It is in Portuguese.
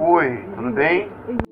Oi, tudo bem?